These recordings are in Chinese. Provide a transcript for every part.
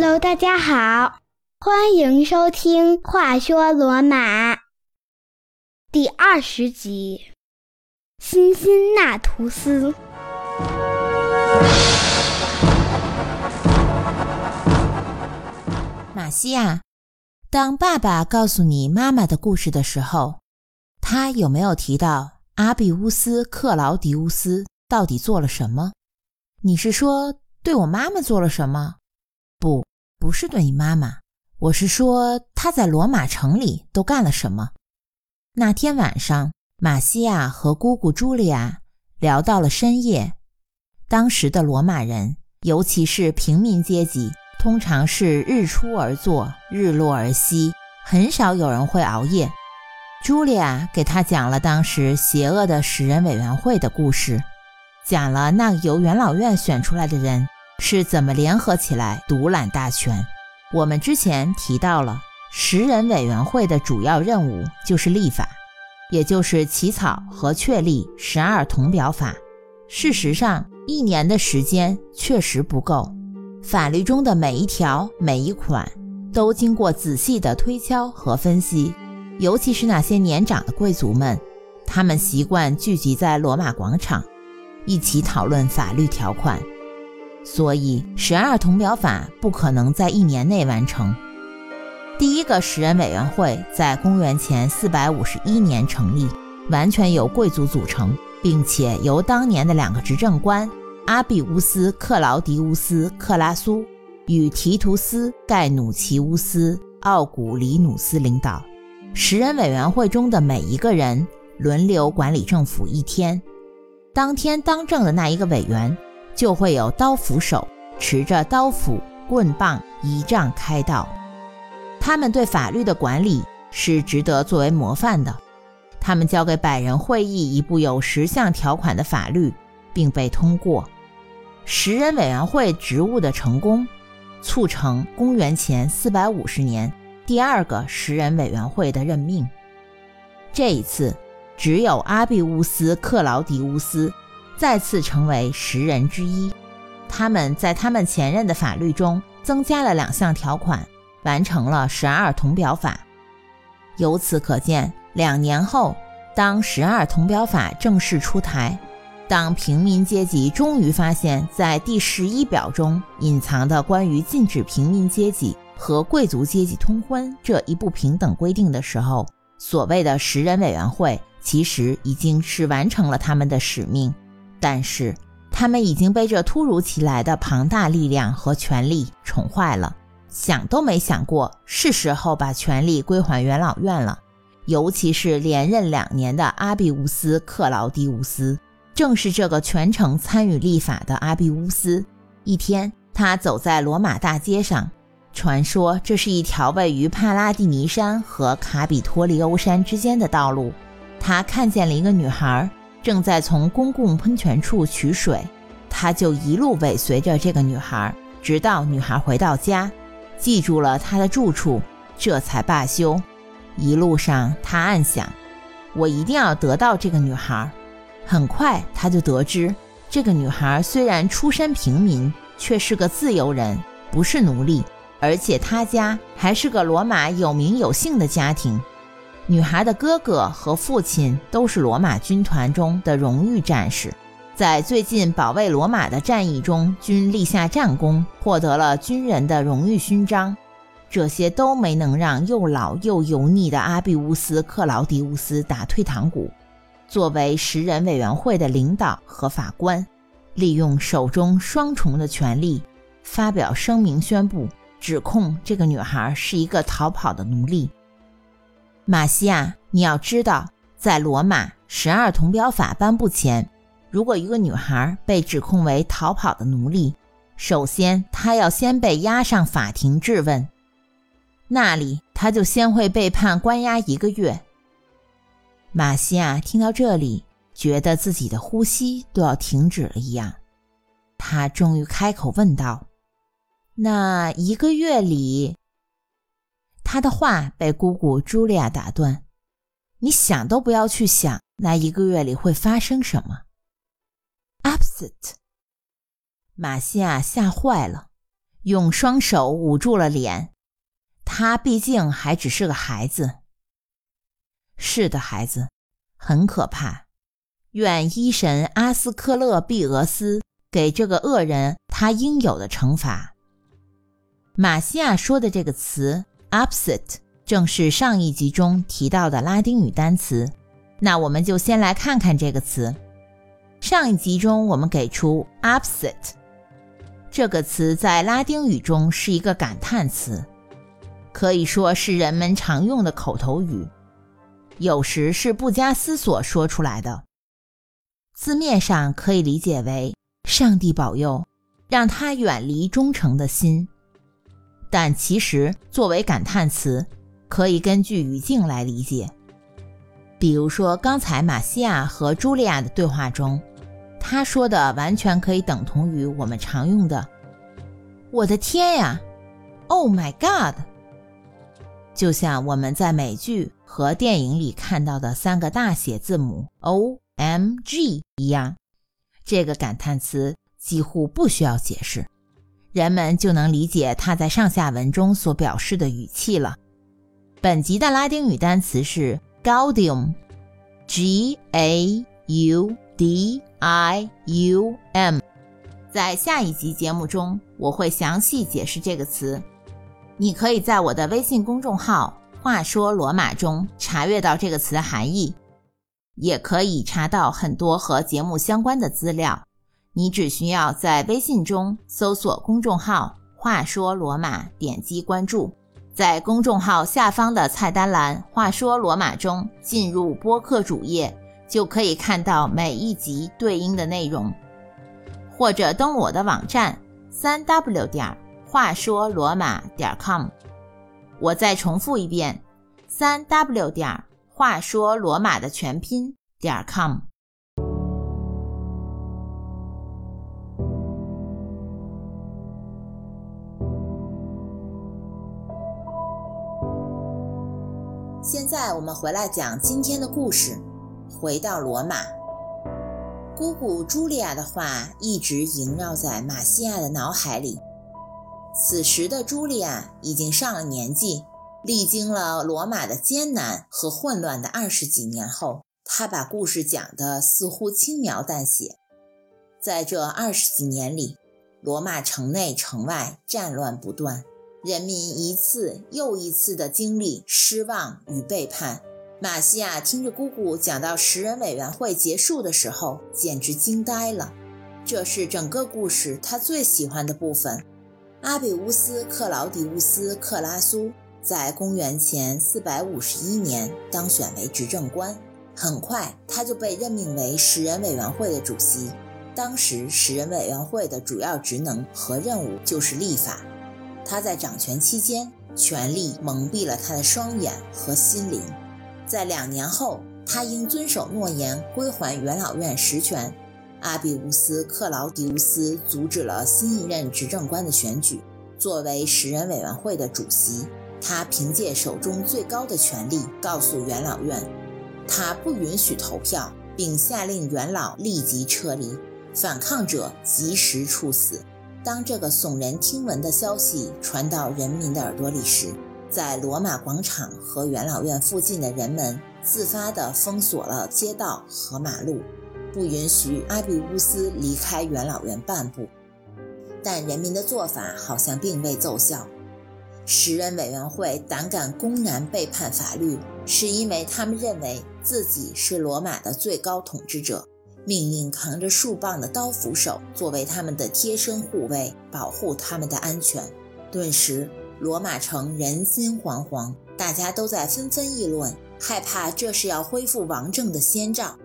Hello，大家好，欢迎收听《话说罗马》第二十集《辛辛那图斯》。马西亚，当爸爸告诉你妈妈的故事的时候，他有没有提到阿比乌斯·克劳迪乌斯到底做了什么？你是说对我妈妈做了什么？不，不是对你妈妈，我是说他在罗马城里都干了什么。那天晚上，马西亚和姑姑茱莉亚聊到了深夜。当时的罗马人，尤其是平民阶级，通常是日出而作，日落而息，很少有人会熬夜。茱莉亚给他讲了当时邪恶的食人委员会的故事，讲了那个由元老院选出来的人是怎么联合起来独揽大权。我们之前提到了十人委员会的主要任务就是立法，也就是起草和确立十二铜表法。事实上，一年的时间确实不够，法律中的每一条、每一款都经过仔细的推敲和分析。尤其是那些年长的贵族们，他们习惯聚集在罗马广场，一起讨论法律条款，所以十二铜表法不可能在一年内完成。第一个十人委员会在公元前四百五十一年成立，完全由贵族组成，并且由当年的两个执政官阿比乌斯·克劳迪乌斯·克拉苏与提图斯·盖努奇乌斯·奥古里努斯领导。十人委员会中的每一个人轮流管理政府一天，当天当政的那一个委员就会有刀斧手持着刀斧、棍棒仪仗开道。他们对法律的管理是值得作为模范的。他们交给百人会议一部有十项条款的法律，并被通过。十人委员会职务的成功，促成公元前四百五十年。第二个十人委员会的任命，这一次只有阿比乌斯·克劳迪乌斯再次成为十人之一。他们在他们前任的法律中增加了两项条款，完成了十二铜表法。由此可见，两年后，当十二铜表法正式出台，当平民阶级终于发现，在第十一表中隐藏的关于禁止平民阶级。和贵族阶级通婚这一不平等规定的时候，所谓的十人委员会其实已经是完成了他们的使命，但是他们已经被这突如其来的庞大力量和权力宠坏了，想都没想过是时候把权力归还元老院了。尤其是连任两年的阿比乌斯·克劳迪乌斯，正是这个全程参与立法的阿比乌斯。一天，他走在罗马大街上。传说这是一条位于帕拉蒂尼山和卡比托利欧山之间的道路。他看见了一个女孩正在从公共喷泉处取水，他就一路尾随着这个女孩，直到女孩回到家，记住了她的住处，这才罢休。一路上，他暗想：我一定要得到这个女孩。很快，他就得知，这个女孩虽然出身平民，却是个自由人，不是奴隶。而且他家还是个罗马有名有姓的家庭，女孩的哥哥和父亲都是罗马军团中的荣誉战士，在最近保卫罗马的战役中均立下战功，获得了军人的荣誉勋章。这些都没能让又老又油腻的阿比乌斯·克劳迪乌斯打退堂鼓。作为十人委员会的领导和法官，利用手中双重的权力，发表声明宣布。指控这个女孩是一个逃跑的奴隶。马西亚，你要知道，在罗马十二铜表法颁布前，如果一个女孩被指控为逃跑的奴隶，首先她要先被押上法庭质问，那里她就先会被判关押一个月。马西亚听到这里，觉得自己的呼吸都要停止了一样，他终于开口问道。那一个月里，他的话被姑姑茱莉亚打断：“你想都不要去想，那一个月里会发生什么。” Opposite，马西亚吓坏了，用双手捂住了脸。他毕竟还只是个孩子。是的，孩子，很可怕。愿医神阿斯克勒庇俄斯给这个恶人他应有的惩罚。马西亚说的这个词 “opposite” 正是上一集中提到的拉丁语单词。那我们就先来看看这个词。上一集中我们给出 “opposite” 这个词在拉丁语中是一个感叹词，可以说是人们常用的口头语，有时是不加思索说出来的。字面上可以理解为“上帝保佑，让他远离忠诚的心”，但其实作为感叹词，可以根据语境来理解。比如说，刚才马西亚和茱莉亚的对话中，他说的完全可以等同于我们常用的“我的天呀，Oh my God”，就像我们在美剧和电影里看到的三个大写字母 O M G 一样。这个感叹词几乎不需要解释，人们就能理解它在上下文中所表示的语气了。本集的拉丁语单词是。Gaudium，G A U D I U M，在下一集节目中我会详细解释这个词。你可以在我的微信公众号“话说罗马”中查阅到这个词的含义，也可以查到很多和节目相关的资料。你只需要在微信中搜索公众号“话说罗马”，点击关注。在公众号下方的菜单栏“话说罗马”中，进入播客主页，就可以看到每一集对应的内容，或者登录我的网站三 w 点话说罗马点 com。我再重复一遍：三 w 点话说罗马的全拼点 com。现在我们回来讲今天的故事。回到罗马，姑姑茱莉亚的话一直萦绕在马西亚的脑海里。此时的茱莉亚已经上了年纪，历经了罗马的艰难和混乱的二十几年后，她把故事讲得似乎轻描淡写。在这二十几年里，罗马城内城外战乱不断。人民一次又一次地经历失望与背叛。马西亚听着姑姑讲到十人委员会结束的时候，简直惊呆了。这是整个故事他最喜欢的部分。阿比乌斯·克劳迪乌斯·克拉苏在公元前451年当选为执政官，很快他就被任命为十人委员会的主席。当时，十人委员会的主要职能和任务就是立法。他在掌权期间，权力蒙蔽了他的双眼和心灵。在两年后，他应遵守诺言归还元老院实权。阿比乌斯·克劳迪乌斯阻止了新一任执政官的选举。作为十人委员会的主席，他凭借手中最高的权力，告诉元老院，他不允许投票，并下令元老立即撤离，反抗者及时处死。当这个耸人听闻的消息传到人民的耳朵里时，在罗马广场和元老院附近的人们自发地封锁了街道和马路，不允许阿比乌斯离开元老院半步。但人民的做法好像并未奏效。十人委员会胆敢公然背叛法律，是因为他们认为自己是罗马的最高统治者。命令扛着数磅的刀斧手作为他们的贴身护卫，保护他们的安全。顿时，罗马城人心惶惶，大家都在纷纷议论，害怕这是要恢复王政的先兆。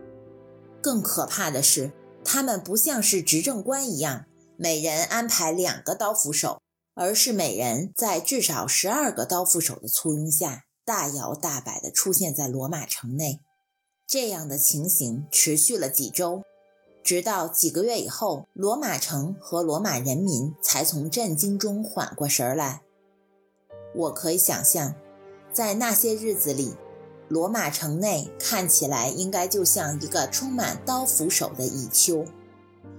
更可怕的是，他们不像是执政官一样，每人安排两个刀斧手，而是每人在至少十二个刀斧手的簇拥下，大摇大摆地出现在罗马城内。这样的情形持续了几周，直到几个月以后，罗马城和罗马人民才从震惊中缓过神来。我可以想象，在那些日子里，罗马城内看起来应该就像一个充满刀斧手的蚁丘。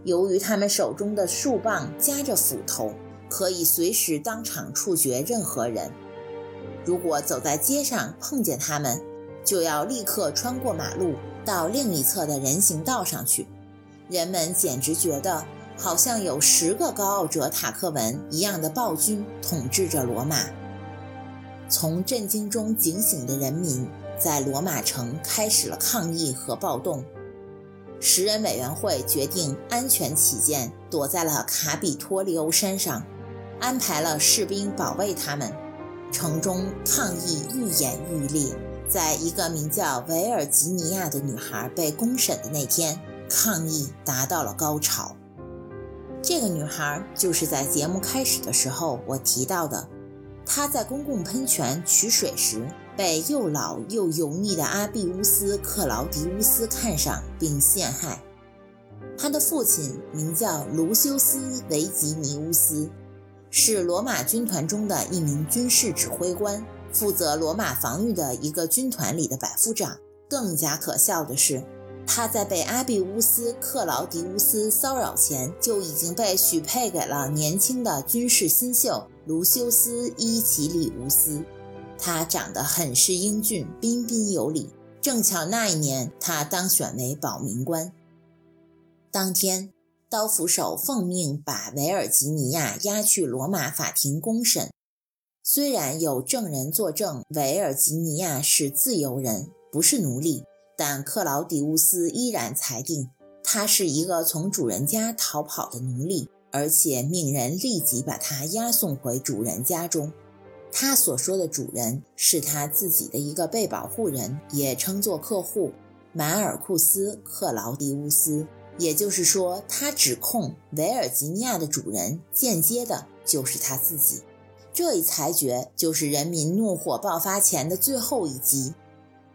由于他们手中的树棒夹着斧头，可以随时当场处决任何人。如果走在街上碰见他们，就要立刻穿过马路到另一侧的人行道上去。人们简直觉得好像有十个高傲者塔克文一样的暴君统治着罗马。从震惊中警醒的人民在罗马城开始了抗议和暴动。十人委员会决定安全起见，躲在了卡比托利欧山上，安排了士兵保卫他们。城中抗议愈演愈烈。在一个名叫维尔吉尼亚的女孩被公审的那天，抗议达到了高潮。这个女孩就是在节目开始的时候我提到的。她在公共喷泉取水时，被又老又油腻的阿比乌斯·克劳迪乌斯看上并陷害。他的父亲名叫卢修斯·维吉尼乌斯，是罗马军团中的一名军事指挥官，负责罗马防御的一个军团里的百夫长。更加可笑的是，他在被阿比乌斯·克劳迪乌斯骚扰前，就已经被许配给了年轻的军事新秀卢修斯·伊奇里乌斯。他长得很是英俊，彬彬有礼。正巧那一年，他当选为保民官。当天，刀斧手奉命把维尔吉尼亚押去罗马法庭公审。虽然有证人作证，维尔吉尼亚是自由人，不是奴隶，但克劳迪乌斯依然裁定他是一个从主人家逃跑的奴隶，而且命人立即把他押送回主人家中。他所说的主人是他自己的一个被保护人，也称作客户马尔库斯·克劳迪乌斯。也就是说，他指控维尔吉尼亚的主人间接的就是他自己。这一裁决就是人民怒火爆发前的最后一击。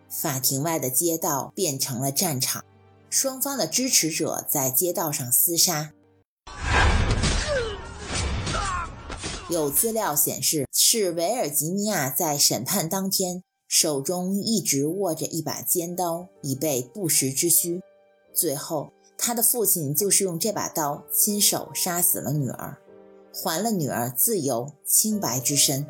法庭外的街道变成了战场，双方的支持者在街道上厮杀。有资料显示，是维尔吉尼亚在审判当天手中一直握着一把尖刀，以备不时之需。最后。他的父亲就是用这把刀亲手杀死了女儿，还了女儿自由清白之身。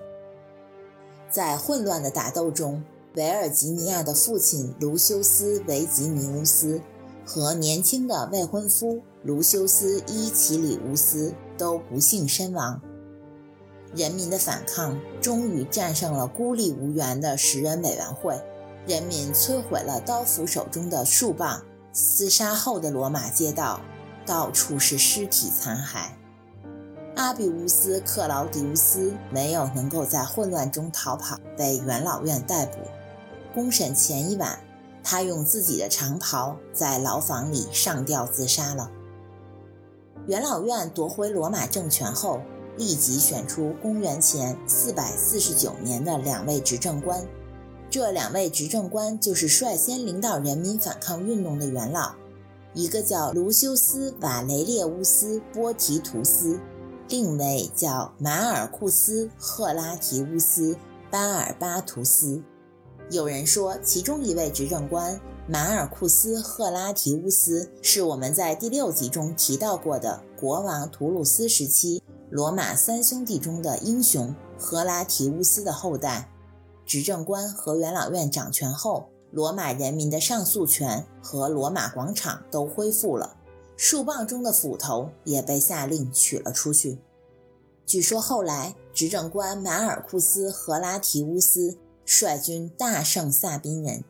在混乱的打斗中，维尔吉尼亚的父亲卢修斯·维吉尼乌斯和年轻的未婚夫卢修斯·伊奇里乌斯都不幸身亡。人民的反抗终于战胜了孤立无援的十人委员会，人民摧毁了刀斧手中的树棒。厮杀后的罗马街道，到处是尸体残骸。阿比乌斯·克劳迪乌斯没有能够在混乱中逃跑，被元老院逮捕。公审前一晚，他用自己的长袍在牢房里上吊自杀了。元老院夺回罗马政权后，立即选出公元前449年的两位执政官。这两位执政官就是率先领导人民反抗运动的元老，一个叫卢修斯·瓦雷列乌斯·波提图斯，另一位叫马尔库斯·赫拉提乌斯·巴尔巴图斯。有人说，其中一位执政官马尔库斯·赫拉提乌斯是我们在第六集中提到过的国王图鲁斯时期罗马三兄弟中的英雄赫拉提乌斯的后代。执政官和元老院掌权后，罗马人民的上诉权和罗马广场都恢复了，树棒中的斧头也被下令取了出去。据说后来，执政官马尔库斯·赫拉提乌斯率军大胜萨宾人，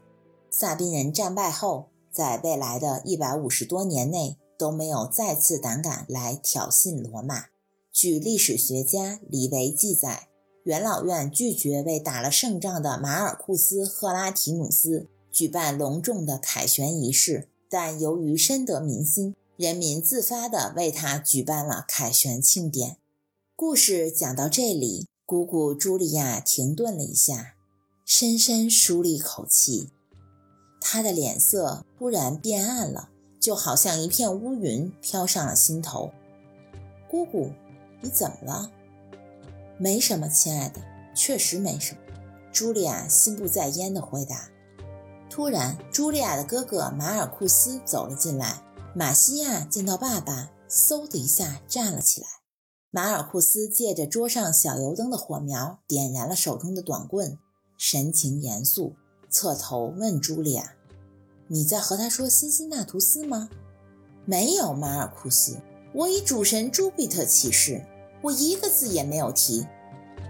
萨宾人战败后，在未来的一百五十多年内都没有再次胆敢来挑衅罗马。据历史学家李维记载。元老院拒绝为打了胜仗的马尔库斯·赫拉提努斯举办隆重的凯旋仪式，但由于深得民心，人民自发地为他举办了凯旋庆典。故事讲到这里，姑姑茱莉亚停顿了一下，深深舒了一口气，她的脸色突然变暗了，就好像一片乌云飘上了心头。姑姑，你怎么了？没什么，亲爱的，确实没什么。茱莉亚心不在焉地回答。突然，茱莉亚的哥哥马尔库斯走了进来。马西亚见到爸爸，嗖的一下站了起来。马尔库斯借着桌上小油灯的火苗，点燃了手中的短棍，神情严肃，侧头问茱莉亚：“你在和他说辛辛那图斯吗？”“没有，马尔库斯，我以主神朱庇特起誓，我一个字也没有提。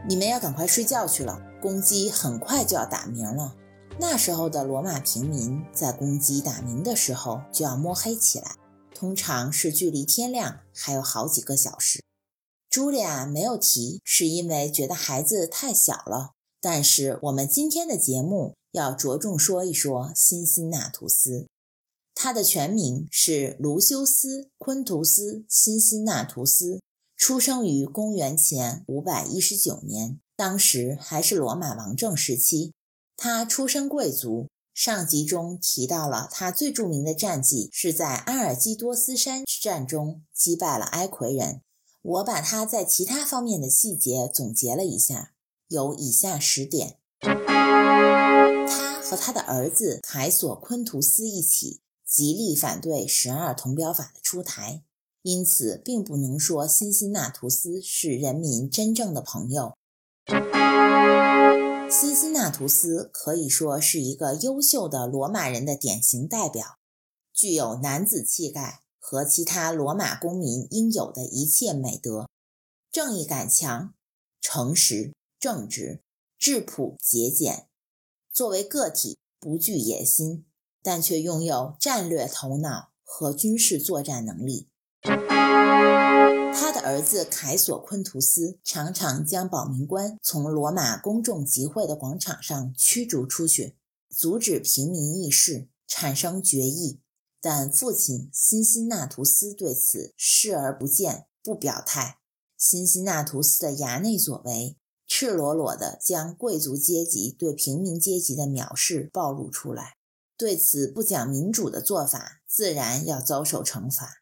你们要赶快睡觉去了，公鸡很快就要打鸣了。”那时候的罗马平民在公鸡打鸣的时候就要摸黑起来，通常是距离天亮还有好几个小时。茱莉亚没有提，是因为觉得孩子太小了。但是我们今天的节目要着重说一说辛辛那图斯，他的全名是卢修斯·昆图斯·辛辛那图斯，出生于公元前五百一十九年，当时还是罗马王政时期。他出身贵族，上集中提到了他最著名的战绩是在阿尔基多斯山之战中击败了埃奎人。我把他在其他方面的细节总结了一下，有以下十点：他和他的儿子凯索昆图斯一起极力反对十二铜表法的出台，因此并不能说辛辛那图斯是人民真正的朋友。辛辛那图斯可以说是一个优秀的罗马人的典型代表，具有男子气概和其他罗马公民应有的一切美德，正义感强，诚实正直，质朴节俭。作为个体，不具野心，但却拥有战略头脑和军事作战能力。他的儿子凯索昆图斯常常将保民官从罗马公众集会的广场上驱逐出去，阻止平民议事，产生决议。但父亲辛辛那图斯对此视而不见，不表态。辛辛那图斯的衙内所为，赤裸裸地将贵族阶级对平民阶级的藐视暴露出来。对此不讲民主的做法，自然要遭受惩罚。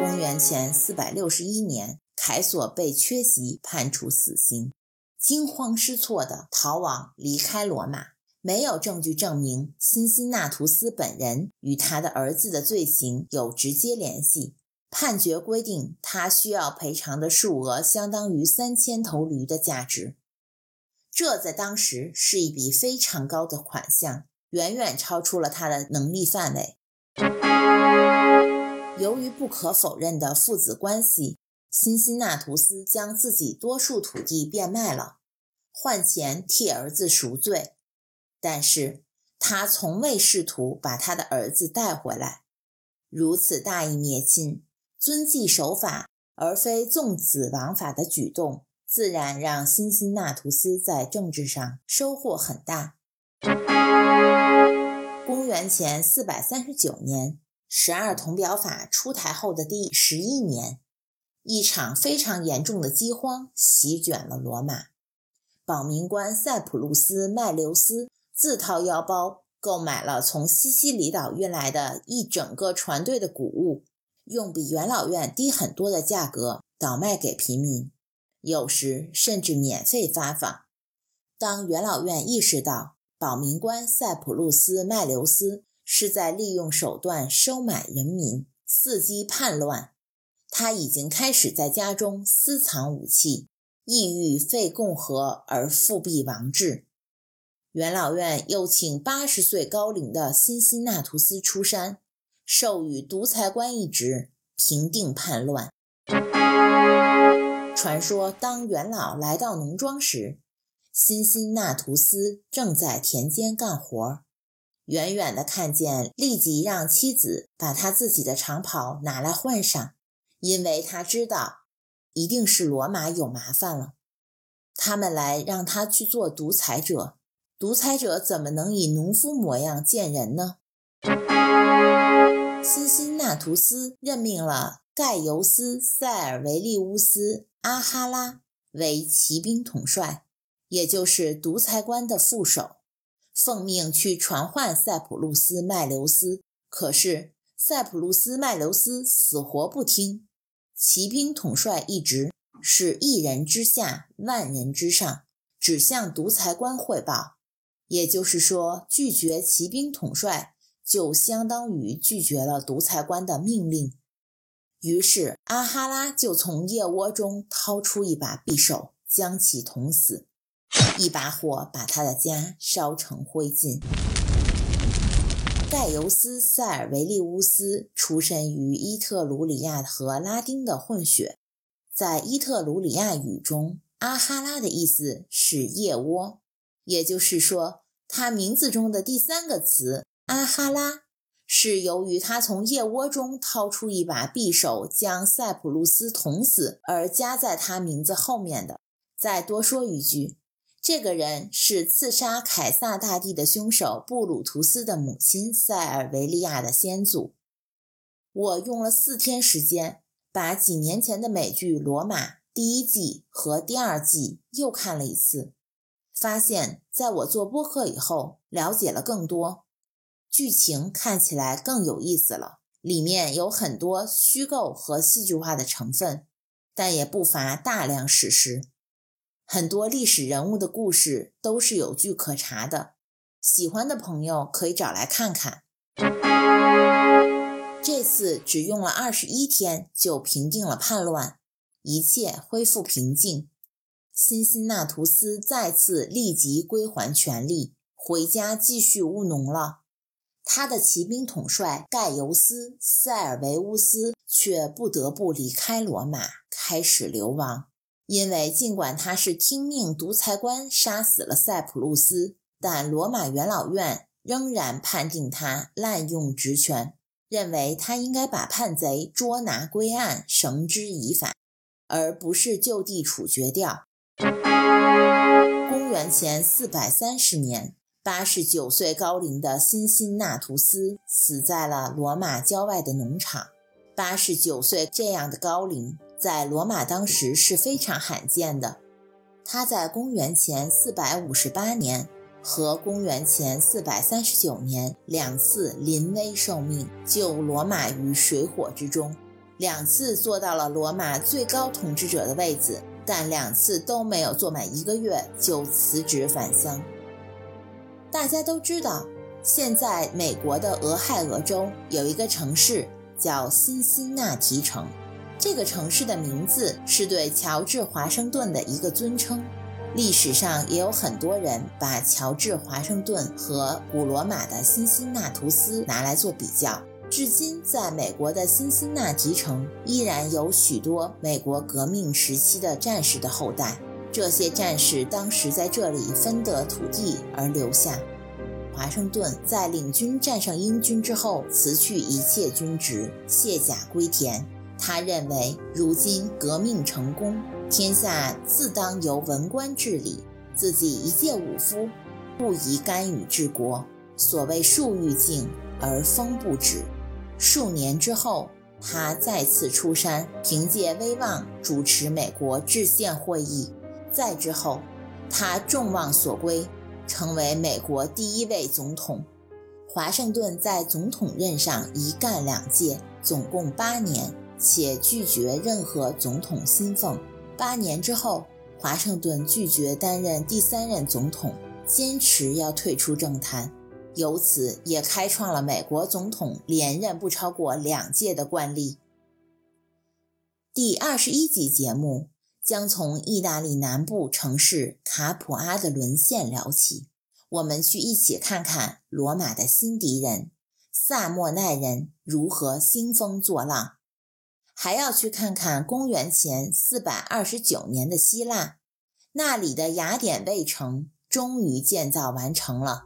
公元前四百六十一年，凯索被缺席，判处死刑，惊慌失措地逃亡离开罗马。没有证据证明辛辛那图斯本人与他的儿子的罪行有直接联系。判决规定，他需要赔偿的数额相当于三千头驴的价值，这在当时是一笔非常高的款项，远远超出了他的能力范围。由于不可否认的父子关系，辛辛那图斯将自己多数土地变卖了，换钱替儿子赎罪。但是他从未试图把他的儿子带回来。如此大义灭亲、遵纪守法而非纵子枉法的举动，自然让辛辛那图斯在政治上收获很大。公元前四百三十九年。十二铜表法出台后的第十一年，一场非常严重的饥荒席卷了罗马。保民官塞浦路斯·麦留斯自掏腰包购买了从西西里岛运来的一整个船队的谷物，用比元老院低很多的价格倒卖给平民，有时甚至免费发放。当元老院意识到保民官塞浦路斯·麦留斯，是在利用手段收买人民，伺机叛乱。他已经开始在家中私藏武器，意欲废共和而复辟王制。元老院又请八十岁高龄的辛辛那图斯出山，授予独裁官一职，平定叛乱。传说，当元老来到农庄时，辛辛那图斯正在田间干活。远远的看见，立即让妻子把他自己的长袍拿来换上，因为他知道一定是罗马有麻烦了。他们来让他去做独裁者，独裁者怎么能以农夫模样见人呢？辛辛那图斯任命了盖尤斯·塞尔维利乌斯·阿哈拉为骑兵统帅，也就是独裁官的副手。奉命去传唤塞浦路斯·麦留斯，可是塞浦路斯·麦留斯死活不听。骑兵统帅一职是一人之下，万人之上，只向独裁官汇报。也就是说，拒绝骑兵统帅，就相当于拒绝了独裁官的命令。于是阿哈拉就从腋窝中掏出一把匕首，将其捅死，一把火把他的家烧成灰烬。盖尤斯·塞尔维利乌斯出身于伊特鲁里亚和拉丁的混血，在伊特鲁里亚语中，阿哈拉的意思是腋窝，也就是说，他名字中的第三个词阿哈拉。是由于他从腋窝中掏出一把匕首，将塞浦路斯捅死而加在他名字后面的。再多说一句，这个人是刺杀凯撒大帝的凶手布鲁图斯的母亲塞尔维利亚的先祖。我用了四天时间，把几年前的美剧《罗马》第一季和第二季又看了一次，发现在我做播客以后，了解了更多。剧情看起来更有意思了，里面有很多虚构和戏剧化的成分，但也不乏大量史实。很多历史人物的故事都是有据可查的，喜欢的朋友可以找来看看。这次只用了二十一天就平定了叛乱，一切恢复平静。辛辛那图斯再次立即归还权力，回家继续务农了。他的骑兵统帅盖尤斯·塞尔维乌斯却不得不离开罗马，开始流亡。因为尽管他是听命独裁官杀死了塞浦路斯，但罗马元老院仍然判定他滥用职权，认为他应该把叛贼捉拿归案，绳之以法，而不是就地处决掉。公元前四百三十年。八十九岁高龄的辛辛那图斯死在了罗马郊外的农场。八十九岁这样的高龄，在罗马当时是非常罕见的。他在公元前四百五十八年和公元前四百三十九年两次临危受命，救罗马于水火之中，两次坐到了罗马最高统治者的位子，但两次都没有坐满一个月就辞职返乡。大家都知道，现在美国的俄亥俄州有一个城市叫辛辛那提城。这个城市的名字是对乔治华盛顿的一个尊称。历史上也有很多人把乔治华盛顿和古罗马的辛辛那图斯拿来做比较。至今，在美国的辛辛那提城依然有许多美国革命时期的战士的后代。这些战士当时在这里分得土地而留下。华盛顿在领军战胜英军之后，辞去一切军职，卸甲归田。他认为，如今革命成功，天下自当由文官治理，自己一介武夫，不宜干预治国。所谓树欲静而风不止。数年之后，他再次出山，凭借威望主持美国制宪会议。再之后，他众望所归，成为美国第一位总统。华盛顿在总统任上一干两届，总共八年，且拒绝任何总统薪俸。八年之后，华盛顿拒绝担任第三任总统，坚持要退出政坛，由此也开创了美国总统连任不超过两届的惯例。第二十一集节目。将从意大利南部城市卡普阿的沦陷聊起。我们去一起看看罗马的新敌人萨莫奈人如何兴风作浪，还要去看看公元前四百二十九年的希腊，那里的雅典卫城终于建造完成了。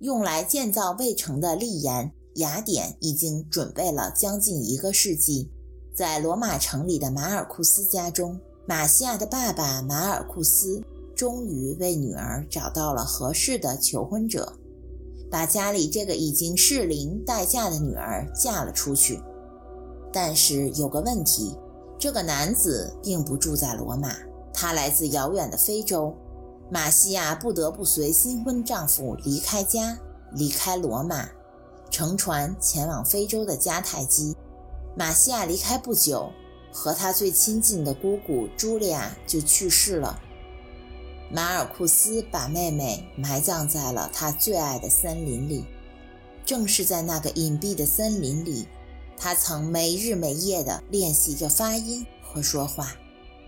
用来建造卫城的砾岩，雅典已经准备了将近一个世纪。在罗马城里的马尔库斯家中。马西亚的爸爸马尔库斯终于为女儿找到了合适的求婚者，把家里这个已经适龄待嫁的女儿嫁了出去。但是有个问题，这个男子并不住在罗马，他来自遥远的非洲。马西亚不得不随新婚丈夫离开家，离开罗马，乘船前往非洲的迦太基。马西亚离开不久。和他最亲近的姑姑茱莉亚就去世了。马尔库斯把妹妹埋葬在了他最爱的森林里。正是在那个隐蔽的森林里，他曾没日没夜地练习着发音和说话。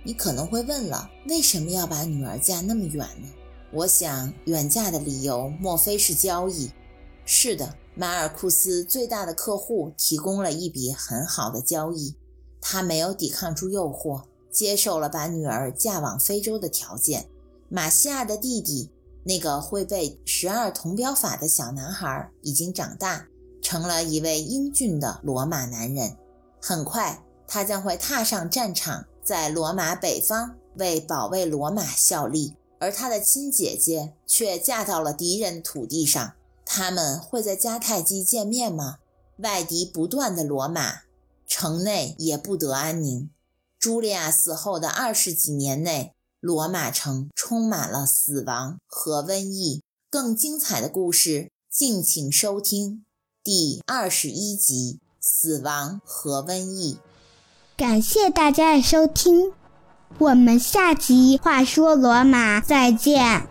你可能会问了，为什么要把女儿嫁那么远呢？我想，远嫁的理由莫非是交易？是的，马尔库斯最大的客户提供了一笔很好的交易。他没有抵抗住诱惑，接受了把女儿嫁往非洲的条件。马西亚的弟弟，那个会背十二铜表法的小男孩，已经长大，成了一位英俊的罗马男人。很快，他将会踏上战场，在罗马北方为保卫罗马效力。而他的亲姐姐却嫁到了敌人土地上。他们会在迦太基见面吗？外敌不断的罗马。城内也不得安宁。茱莉亚死后的二十几年内，罗马城充满了死亡和瘟疫。更精彩的故事，敬请收听第二十一集《死亡和瘟疫》。感谢大家的收听，我们下集《话说罗马》再见。